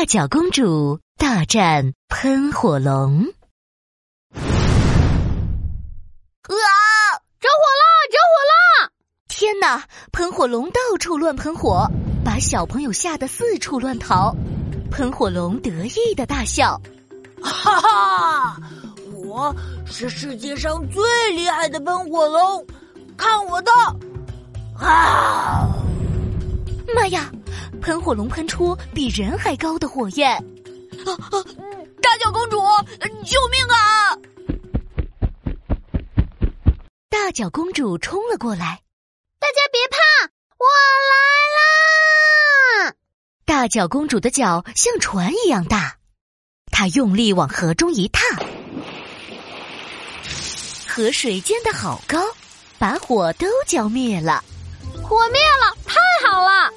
大脚公主大战喷火龙。啊！着火了！着火了！天哪！喷火龙到处乱喷火，把小朋友吓得四处乱逃。喷火龙得意的大笑：“哈哈，我是世界上最厉害的喷火龙，看我的！”啊！妈呀！喷火龙喷出比人还高的火焰！啊啊！大脚公主，救命啊！大脚公主冲了过来，大家别怕，我来啦！大脚公主的脚像船一样大，她用力往河中一踏，河水溅得好高，把火都浇灭了。火灭了，太好了！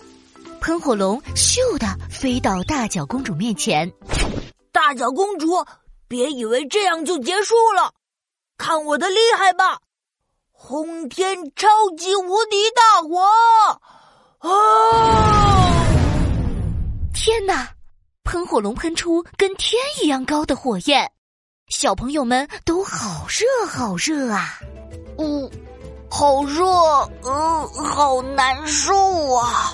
喷火龙咻的飞到大脚公主面前，大脚公主，别以为这样就结束了，看我的厉害吧！轰天超级无敌大火！啊！天哪！喷火龙喷出跟天一样高的火焰，小朋友们都好热好热啊！嗯，好热，嗯，好难受啊！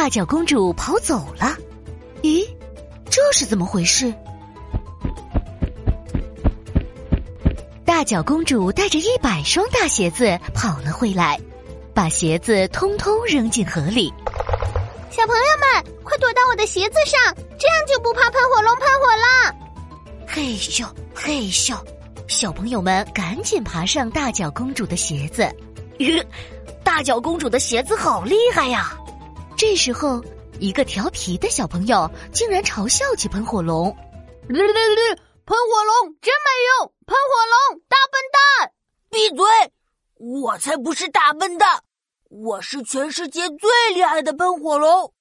大脚公主跑走了，咦，这是怎么回事？大脚公主带着一百双大鞋子跑了回来，把鞋子通通扔进河里。小朋友们，快躲到我的鞋子上，这样就不怕喷火龙喷火了。嘿咻嘿咻，小朋友们赶紧爬上大脚公主的鞋子。大脚公主的鞋子好厉害呀！这时候，一个调皮的小朋友竟然嘲笑起喷火龙：“绿绿绿，喷火龙真没用！喷火龙，大笨蛋！闭嘴！我才不是大笨蛋，我是全世界最厉害的喷火龙！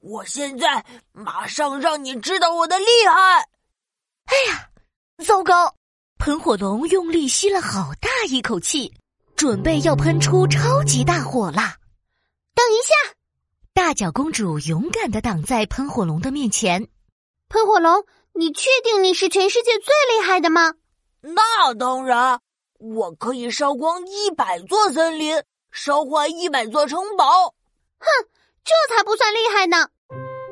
我现在马上让你知道我的厉害！”哎呀，糟糕！喷火龙用力吸了好大一口气，准备要喷出超级大火啦！等一下！大脚公主勇敢的挡在喷火龙的面前。喷火龙，你确定你是全世界最厉害的吗？那当然，我可以烧光一百座森林，烧坏一百座城堡。哼，这才不算厉害呢。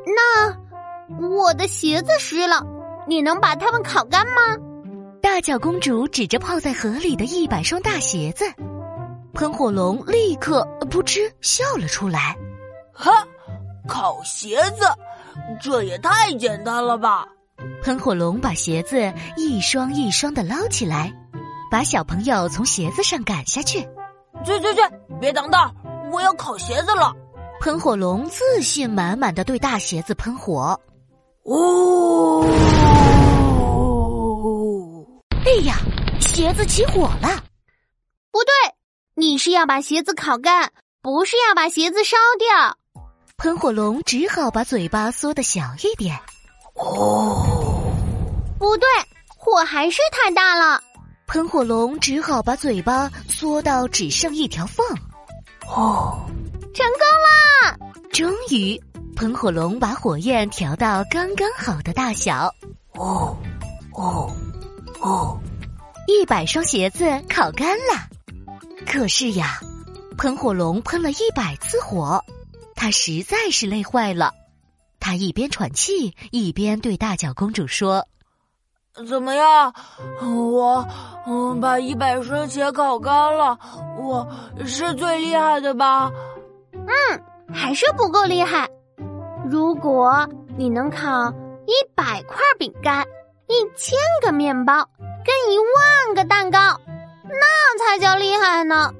那我的鞋子湿了，你能把它们烤干吗？大脚公主指着泡在河里的一百双大鞋子。喷火龙立刻噗嗤笑了出来。哈，烤鞋子，这也太简单了吧！喷火龙把鞋子一双一双的捞起来，把小朋友从鞋子上赶下去。去去去，别挡道！我要烤鞋子了。喷火龙自信满满的对大鞋子喷火。哦！哎呀，鞋子起火了！不对，你是要把鞋子烤干，不是要把鞋子烧掉。喷火龙只好把嘴巴缩得小一点。哦，不对，火还是太大了。喷火龙只好把嘴巴缩到只剩一条缝。哦，成功了！终于，喷火龙把火焰调到刚刚好的大小。哦，哦，哦，一百双鞋子烤干了。可是呀，喷火龙喷了一百次火。他实在是累坏了，他一边喘气，一边对大脚公主说：“怎么样？我嗯，把一百双鞋烤干了，我是最厉害的吧？嗯，还是不够厉害。如果你能烤一百块饼干、一千个面包、跟一万个蛋糕，那才叫厉害呢！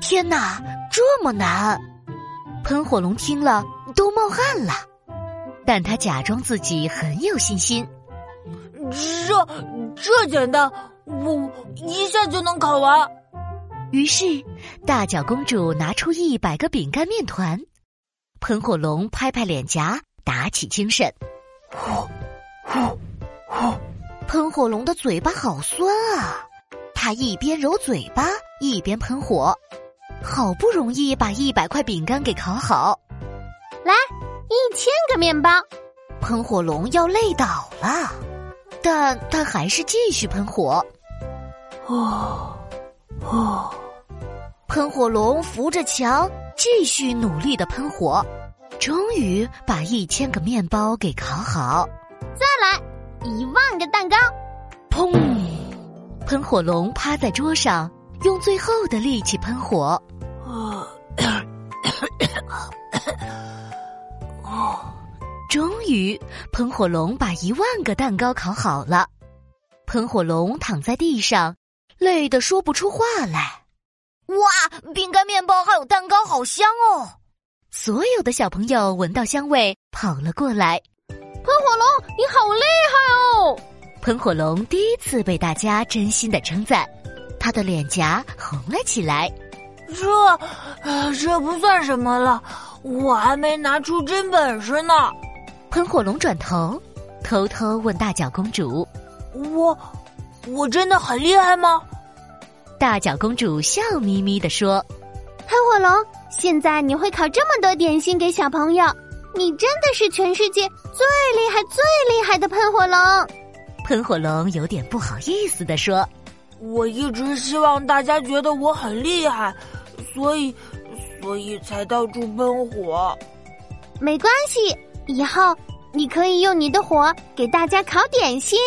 天哪，这么难！”喷火龙听了都冒汗了，但他假装自己很有信心。这这简单，我一下就能烤完。于是，大脚公主拿出一百个饼干面团，喷火龙拍拍脸颊，打起精神。呼呼呼！喷火龙的嘴巴好酸啊，它一边揉嘴巴一边喷火。好不容易把一百块饼干给烤好，来，一千个面包。喷火龙要累倒了，但他还是继续喷火。哦，哦，喷火龙扶着墙，继续努力的喷火，终于把一千个面包给烤好。再来一万个蛋糕。砰！喷火龙趴在桌上，用最后的力气喷火。哦，终于，喷火龙把一万个蛋糕烤好了。喷火龙躺在地上，累得说不出话来。哇，饼干、面包还有蛋糕，好香哦！所有的小朋友闻到香味，跑了过来。喷火龙，你好厉害哦！喷火龙第一次被大家真心的称赞，他的脸颊红了起来。这，呃，这不算什么了，我还没拿出真本事呢。喷火龙转头，偷偷问大脚公主：“我，我真的很厉害吗？”大脚公主笑眯眯的说：“喷火龙，现在你会烤这么多点心给小朋友，你真的是全世界最厉害、最厉害的喷火龙。”喷火龙有点不好意思的说：“我一直希望大家觉得我很厉害，所以，所以才到处喷火。没关系。”以后你可以用你的火给大家烤点心。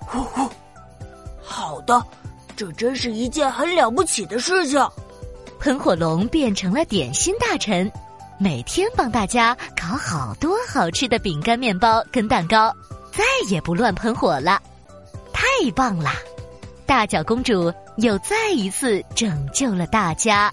呼呼，好的，这真是一件很了不起的事情。喷火龙变成了点心大臣，每天帮大家烤好多好吃的饼干、面包跟蛋糕，再也不乱喷火了。太棒了！大脚公主又再一次拯救了大家。